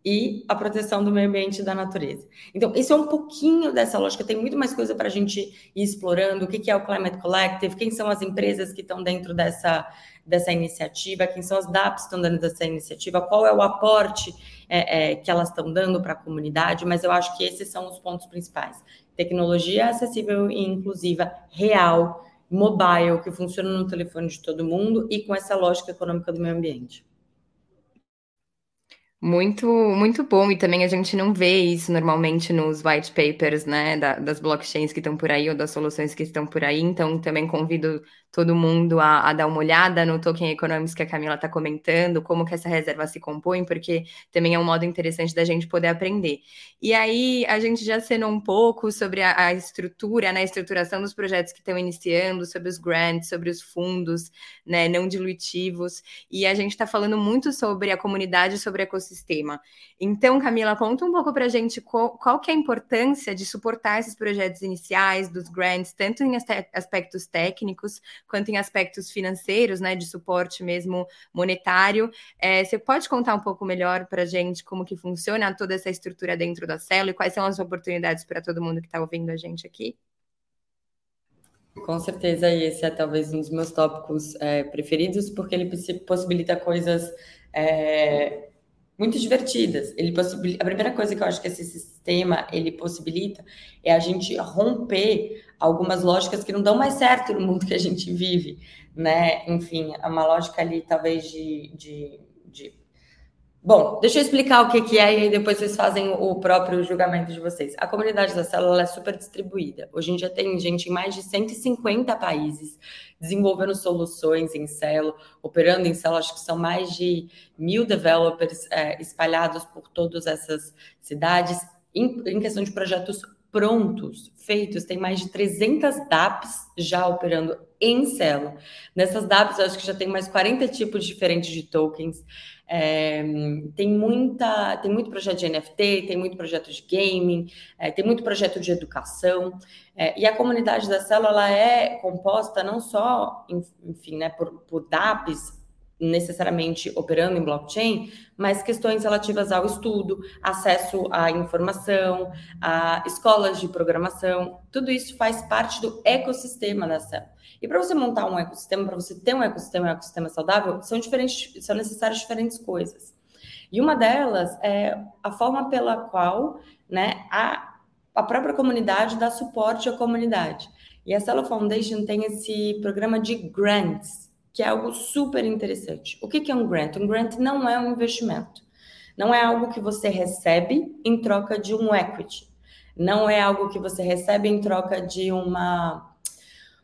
e a proteção do meio ambiente e da natureza. Então, isso é um pouquinho dessa lógica. Tem muito mais coisa para a gente ir explorando. O que, que é o Climate Collective? Quem são as empresas que estão dentro dessa, dessa iniciativa? Quem são as DAPs que estão dentro dessa iniciativa? Qual é o aporte é, é, que elas estão dando para a comunidade? Mas eu acho que esses são os pontos principais tecnologia acessível e inclusiva, real, mobile, que funciona no telefone de todo mundo e com essa lógica econômica do meio ambiente. Muito, muito bom. E também a gente não vê isso normalmente nos white papers, né, da, das blockchains que estão por aí ou das soluções que estão por aí. Então, também convido todo mundo a, a, dar uma olhada no Token Economics que a Camila está comentando, como que essa reserva se compõe, porque também é um modo interessante da gente poder aprender. E aí, a gente já acenou um pouco sobre a, a estrutura, né, a estruturação dos projetos que estão iniciando, sobre os grants, sobre os fundos né, não dilutivos, e a gente está falando muito sobre a comunidade, sobre o ecossistema. Então, Camila, conta um pouco para a gente qual, qual que é a importância de suportar esses projetos iniciais, dos grants, tanto em aspectos técnicos, quanto em aspectos financeiros, né, de suporte mesmo monetário. É, você pode contar um pouco melhor para a gente como que funciona toda essa estrutura dentro da Celo e quais são as oportunidades para todo mundo que está ouvindo a gente aqui? Com certeza, esse é talvez um dos meus tópicos é, preferidos, porque ele possibilita coisas é, muito divertidas. Ele possibilita, a primeira coisa que eu acho que esse sistema ele possibilita é a gente romper algumas lógicas que não dão mais certo no mundo que a gente vive, né? Enfim, é uma lógica ali talvez de, de, de... Bom, deixa eu explicar o que, que é e aí depois vocês fazem o próprio julgamento de vocês. A comunidade da célula é super distribuída. Hoje em dia tem gente em mais de 150 países desenvolvendo soluções em Celo, operando em Celo. Acho que são mais de mil developers é, espalhados por todas essas cidades em, em questão de projetos prontos, feitos, tem mais de 300 DApps já operando em Celo. Nessas DApps, eu acho que já tem mais 40 tipos diferentes de tokens. É, tem muita, tem muito projeto de NFT, tem muito projeto de gaming, é, tem muito projeto de educação. É, e a comunidade da Celo ela é composta não só, enfim, né, por, por DApps necessariamente operando em blockchain, mas questões relativas ao estudo, acesso à informação, a escolas de programação, tudo isso faz parte do ecossistema da CEL. E para você montar um ecossistema, para você ter um ecossistema, um ecossistema saudável, são diferentes, são necessárias diferentes coisas. E uma delas é a forma pela qual, né, a, a própria comunidade dá suporte à comunidade. E a Celo Foundation tem esse programa de grants, que é algo super interessante. O que é um grant? Um grant não é um investimento. Não é algo que você recebe em troca de um equity. Não é algo que você recebe em troca de uma,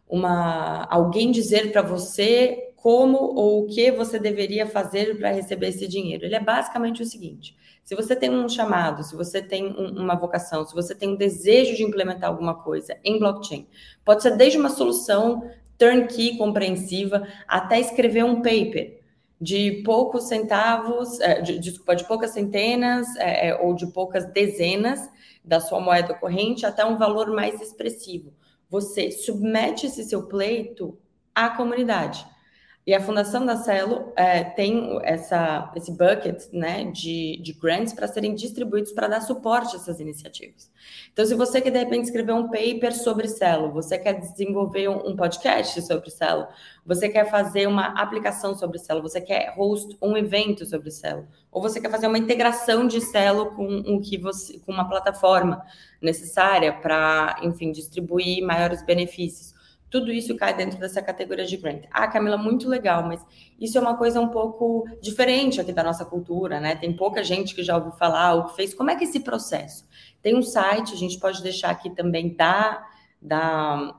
uma alguém dizer para você como ou o que você deveria fazer para receber esse dinheiro. Ele é basicamente o seguinte: se você tem um chamado, se você tem um, uma vocação, se você tem um desejo de implementar alguma coisa em blockchain, pode ser desde uma solução turnkey compreensiva, até escrever um paper de poucos centavos, é, de, desculpa, de poucas centenas é, é, ou de poucas dezenas da sua moeda corrente até um valor mais expressivo. Você submete esse seu pleito à comunidade. E a Fundação da Celo é, tem essa, esse bucket né, de, de grants para serem distribuídos para dar suporte a essas iniciativas. Então, se você quer, de repente, escrever um paper sobre Celo, você quer desenvolver um, um podcast sobre Celo, você quer fazer uma aplicação sobre Celo, você quer host um evento sobre Celo, ou você quer fazer uma integração de Celo com, que você, com uma plataforma necessária para, enfim, distribuir maiores benefícios tudo isso cai dentro dessa categoria de grant. Ah, Camila, muito legal, mas isso é uma coisa um pouco diferente aqui da nossa cultura, né? Tem pouca gente que já ouviu falar ou que fez. Como é que é esse processo? Tem um site, a gente pode deixar aqui também da. da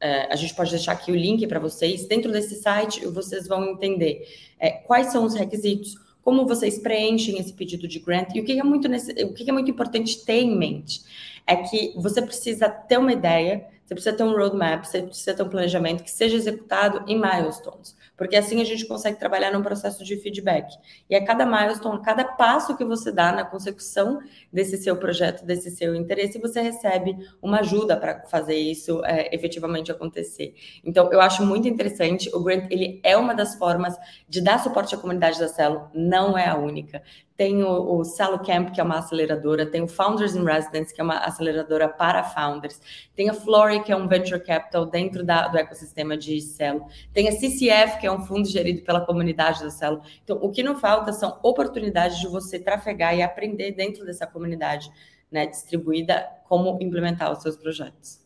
é, a gente pode deixar aqui o link para vocês. Dentro desse site, vocês vão entender é, quais são os requisitos, como vocês preenchem esse pedido de grant e o que é muito, o que é muito importante ter em mente é que você precisa ter uma ideia você precisa ter um roadmap, você precisa ter um planejamento que seja executado em milestones, porque assim a gente consegue trabalhar num processo de feedback. E a cada milestone, a cada passo que você dá na consecução desse seu projeto, desse seu interesse, você recebe uma ajuda para fazer isso é, efetivamente acontecer. Então, eu acho muito interessante. O Grant ele é uma das formas de dar suporte à comunidade da Celo, não é a única tem o, o Celo Camp, que é uma aceleradora, tem o Founders in Residence, que é uma aceleradora para founders, tem a Flory, que é um venture capital dentro da, do ecossistema de Celo, tem a CCF, que é um fundo gerido pela comunidade da Celo. Então, o que não falta são oportunidades de você trafegar e aprender dentro dessa comunidade né, distribuída como implementar os seus projetos.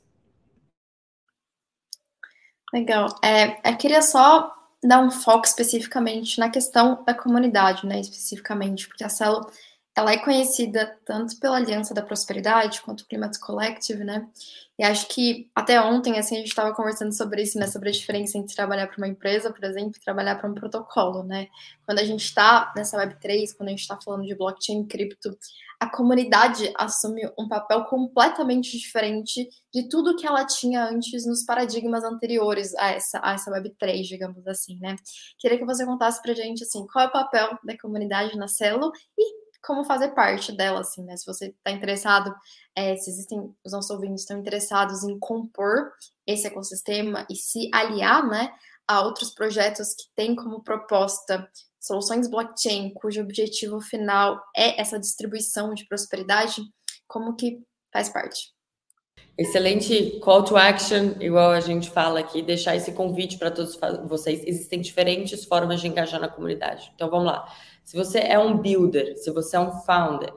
Legal. É, eu queria só dar um foco especificamente na questão da comunidade, né, especificamente, porque a Celo ela é conhecida tanto pela Aliança da Prosperidade quanto o Climate Collective, né? E acho que até ontem, assim, a gente estava conversando sobre isso, né? Sobre a diferença entre trabalhar para uma empresa, por exemplo, e trabalhar para um protocolo, né? Quando a gente está nessa Web3, quando a gente está falando de blockchain cripto, a comunidade assume um papel completamente diferente de tudo que ela tinha antes nos paradigmas anteriores a essa, a essa Web3, digamos assim, né? Queria que você contasse pra gente, assim, qual é o papel da comunidade na Celo e como fazer parte dela, assim, né? Se você está interessado, é, se existem, os nossos ouvintes estão interessados em compor esse ecossistema e se aliar, né, a outros projetos que têm como proposta soluções blockchain, cujo objetivo final é essa distribuição de prosperidade, como que faz parte? Excelente call to action, igual a gente fala aqui, deixar esse convite para todos vocês. Existem diferentes formas de engajar na comunidade. Então vamos lá. Se você é um builder, se você é um founder,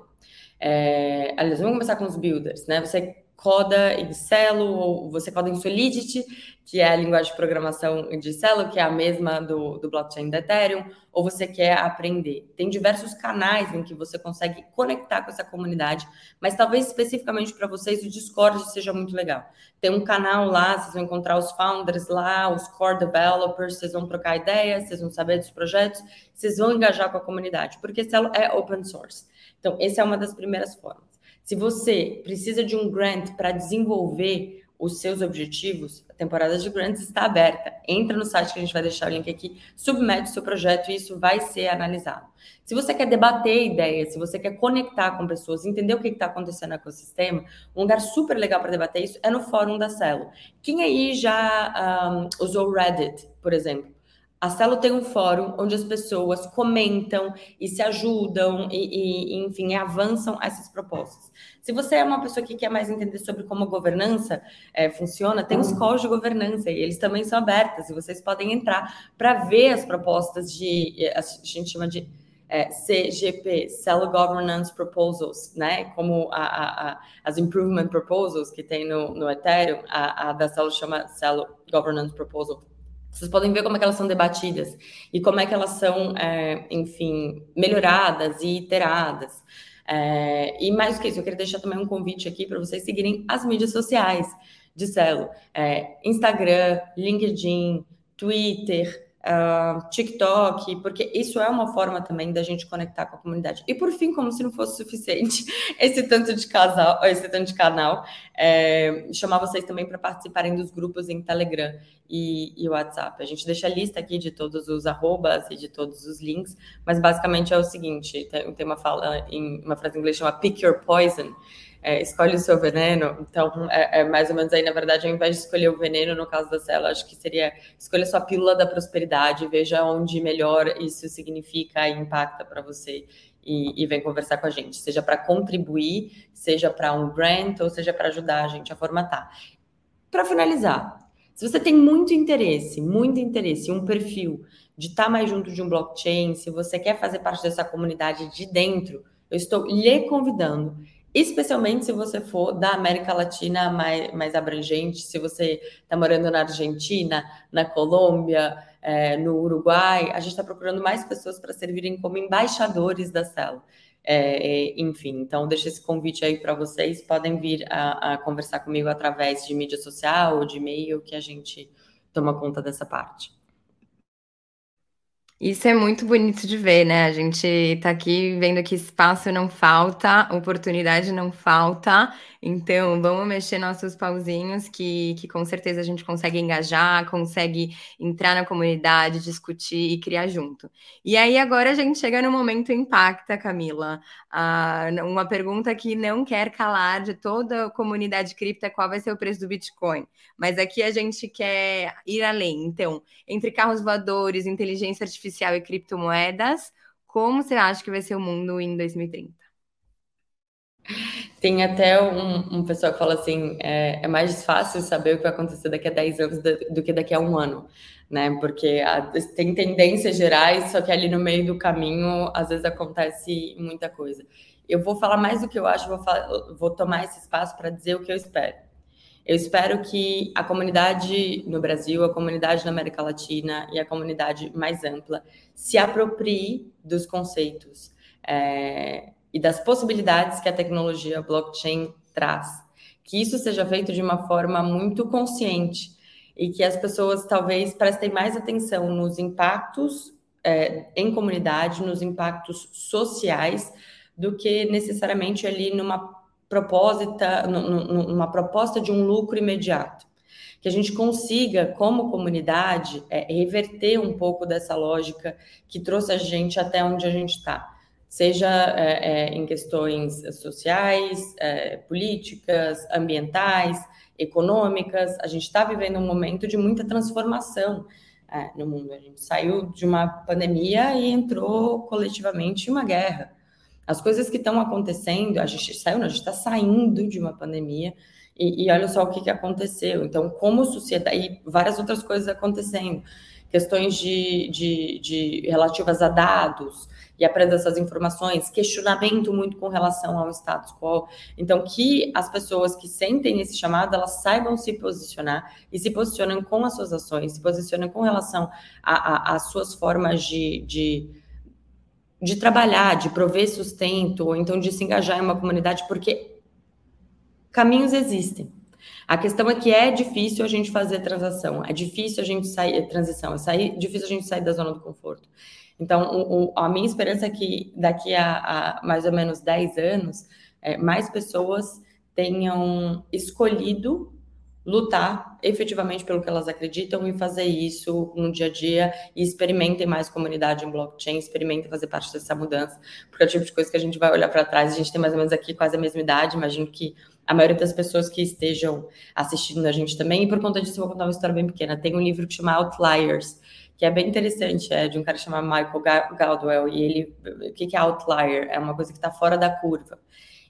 é, aliás, vamos começar com os builders, né? Você coda em Celo, ou você coda em Solidity, que é a linguagem de programação de Celo, que é a mesma do, do blockchain da Ethereum, ou você quer aprender. Tem diversos canais em que você consegue conectar com essa comunidade, mas talvez especificamente para vocês o Discord seja muito legal. Tem um canal lá, vocês vão encontrar os founders lá, os core developers, vocês vão trocar ideias, vocês vão saber dos projetos, vocês vão engajar com a comunidade, porque Celo é open source. Então, essa é uma das primeiras formas. Se você precisa de um grant para desenvolver os seus objetivos, a temporada de grants está aberta. Entra no site que a gente vai deixar o link aqui, submete o seu projeto e isso vai ser analisado. Se você quer debater ideias, se você quer conectar com pessoas, entender o que está acontecendo no ecossistema, um lugar super legal para debater isso é no fórum da Celo. Quem aí já um, usou o Reddit, por exemplo? A Celo tem um fórum onde as pessoas comentam e se ajudam e, e, enfim, avançam essas propostas. Se você é uma pessoa que quer mais entender sobre como a governança é, funciona, tem os calls de governança e eles também são abertos e vocês podem entrar para ver as propostas de, a gente chama de é, CGP, Celo Governance Proposals, né? Como a, a, a, as Improvement Proposals que tem no, no Ethereum, a, da Celo chama Celo Governance Proposal vocês podem ver como é que elas são debatidas e como é que elas são, é, enfim, melhoradas e iteradas. É, e mais do que isso, eu queria deixar também um convite aqui para vocês seguirem as mídias sociais de Celo. É, Instagram, LinkedIn, Twitter, uh, TikTok, porque isso é uma forma também da gente conectar com a comunidade. E por fim, como se não fosse suficiente, esse tanto de casal, esse tanto de canal, é, chamar vocês também para participarem dos grupos em Telegram e, e WhatsApp. A gente deixa a lista aqui de todos os arrobas e de todos os links, mas basicamente é o seguinte: tem, tem uma fala em uma frase em inglês chama pick your poison. É, escolhe o seu veneno. Então, é, é, mais ou menos aí, na verdade, ao invés de escolher o veneno, no caso da célula, acho que seria escolha sua pílula da prosperidade, veja onde melhor isso significa e impacta para você. E, e, vem conversar com a gente, seja para contribuir, seja para um grant ou seja para ajudar a gente a formatar. Para finalizar, se você tem muito interesse, muito interesse, um perfil de estar tá mais junto de um blockchain, se você quer fazer parte dessa comunidade de dentro, eu estou lhe convidando especialmente se você for da América Latina mais, mais abrangente, se você está morando na Argentina, na Colômbia, é, no Uruguai, a gente está procurando mais pessoas para servirem como embaixadores da célula. É, é, enfim, então deixa esse convite aí para vocês. Podem vir a, a, conversar comigo através de mídia social ou de e-mail, que a gente toma conta dessa parte. Isso é muito bonito de ver, né? A gente está aqui vendo que espaço não falta, oportunidade não falta. Então, vamos mexer nossos pauzinhos, que, que com certeza a gente consegue engajar, consegue entrar na comunidade, discutir e criar junto. E aí, agora a gente chega no momento impacta, Camila. Ah, uma pergunta que não quer calar de toda a comunidade cripta: é qual vai ser o preço do Bitcoin? Mas aqui a gente quer ir além. Então, entre carros voadores, inteligência artificial, artificial e criptomoedas. Como você acha que vai ser o mundo em 2030? Tem até um, um pessoal que fala assim: é, é, mais fácil saber o que vai acontecer daqui a 10 anos do, do que daqui a um ano, né? Porque a, tem tendências gerais, só que ali no meio do caminho, às vezes acontece muita coisa. Eu vou falar mais do que eu acho, vou, falar, vou tomar esse espaço para dizer o que eu espero. Eu espero que a comunidade no Brasil, a comunidade na América Latina e a comunidade mais ampla se aproprie dos conceitos é, e das possibilidades que a tecnologia blockchain traz. Que isso seja feito de uma forma muito consciente e que as pessoas talvez prestem mais atenção nos impactos é, em comunidade, nos impactos sociais, do que necessariamente ali numa proposta, numa proposta de um lucro imediato. Que a gente consiga, como comunidade, é, reverter um pouco dessa lógica que trouxe a gente até onde a gente está. Seja é, é, em questões sociais, é, políticas, ambientais, econômicas. A gente está vivendo um momento de muita transformação é, no mundo. A gente saiu de uma pandemia e entrou coletivamente uma guerra. As coisas que estão acontecendo, a gente saiu, a gente está saindo de uma pandemia e, e, olha só o que, que aconteceu. Então, como sociedade, e várias outras coisas acontecendo, questões de, de, de relativas a dados e a presença dessas informações, questionamento muito com relação ao status quo. Então, que as pessoas que sentem esse chamado, elas saibam se posicionar e se posicionem com as suas ações, se posicionem com relação às suas formas de, de de trabalhar, de prover sustento, ou então de se engajar em uma comunidade, porque caminhos existem. A questão é que é difícil a gente fazer transação, é difícil a gente sair, transição, é sair, difícil a gente sair da zona do conforto. Então, o, o, a minha esperança é que daqui a, a mais ou menos 10 anos, é, mais pessoas tenham escolhido lutar efetivamente pelo que elas acreditam e fazer isso no dia a dia e experimentem mais comunidade em blockchain, experimentem fazer parte dessa mudança, porque é o tipo de coisa que a gente vai olhar para trás, a gente tem mais ou menos aqui quase a mesma idade, imagino que a maioria das pessoas que estejam assistindo a gente também, e por conta disso eu vou contar uma história bem pequena. Tem um livro que chama Outliers, que é bem interessante, é de um cara chamado Michael Galdwell, e ele, o que é outlier? É uma coisa que está fora da curva.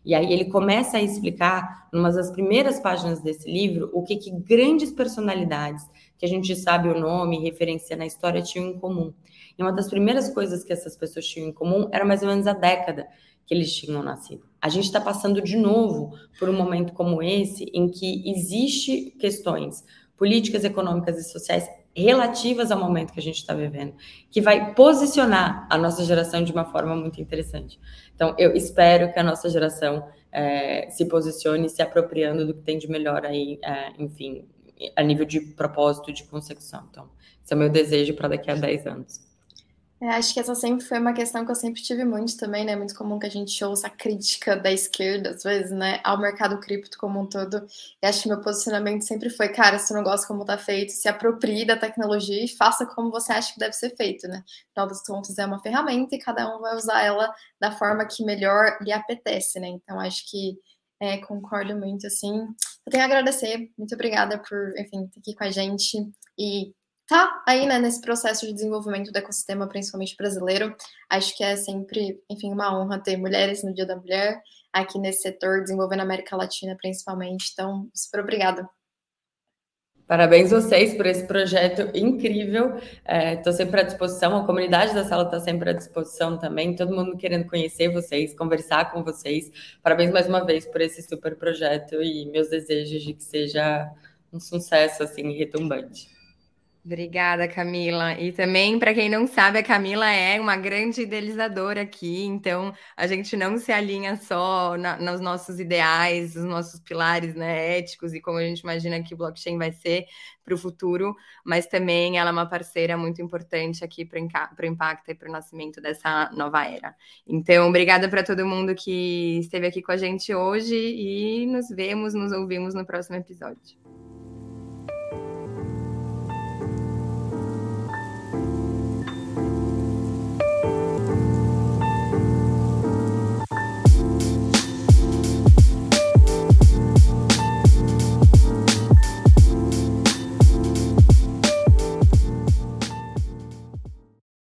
E aí ele começa a explicar, numa das primeiras páginas desse livro, o que, que grandes personalidades, que a gente sabe o nome, referência na história, tinham em comum. E uma das primeiras coisas que essas pessoas tinham em comum era mais ou menos a década que eles tinham nascido. A gente está passando de novo por um momento como esse, em que existe questões políticas, econômicas e sociais relativas ao momento que a gente está vivendo, que vai posicionar a nossa geração de uma forma muito interessante. Então, eu espero que a nossa geração é, se posicione se apropriando do que tem de melhor aí, é, enfim, a nível de propósito, de consecução. Então, esse é o meu desejo para daqui a 10 anos. É, acho que essa sempre foi uma questão que eu sempre tive muito também, né? Muito comum que a gente ouça a crítica da esquerda, às vezes, né? Ao mercado cripto como um todo. E acho que meu posicionamento sempre foi, cara, se tu não gosta como tá feito, se aproprie da tecnologia e faça como você acha que deve ser feito, né? Afinal dos contos, é uma ferramenta e cada um vai usar ela da forma que melhor lhe apetece, né? Então, acho que É, concordo muito, assim. Eu tenho a agradecer, muito obrigada por, enfim, estar aqui com a gente e tá aí, né, nesse processo de desenvolvimento do ecossistema, principalmente brasileiro. Acho que é sempre, enfim, uma honra ter mulheres no Dia da Mulher aqui nesse setor, desenvolvendo a América Latina principalmente. Então, super obrigada. Parabéns vocês por esse projeto incrível. Estou é, sempre à disposição, a comunidade da sala está sempre à disposição também, todo mundo querendo conhecer vocês, conversar com vocês. Parabéns mais uma vez por esse super projeto e meus desejos de que seja um sucesso assim retumbante. Obrigada, Camila. E também, para quem não sabe, a Camila é uma grande idealizadora aqui, então a gente não se alinha só na, nos nossos ideais, os nossos pilares né, éticos e como a gente imagina que o blockchain vai ser para o futuro, mas também ela é uma parceira muito importante aqui para o impacto e para o nascimento dessa nova era. Então, obrigada para todo mundo que esteve aqui com a gente hoje e nos vemos, nos ouvimos no próximo episódio.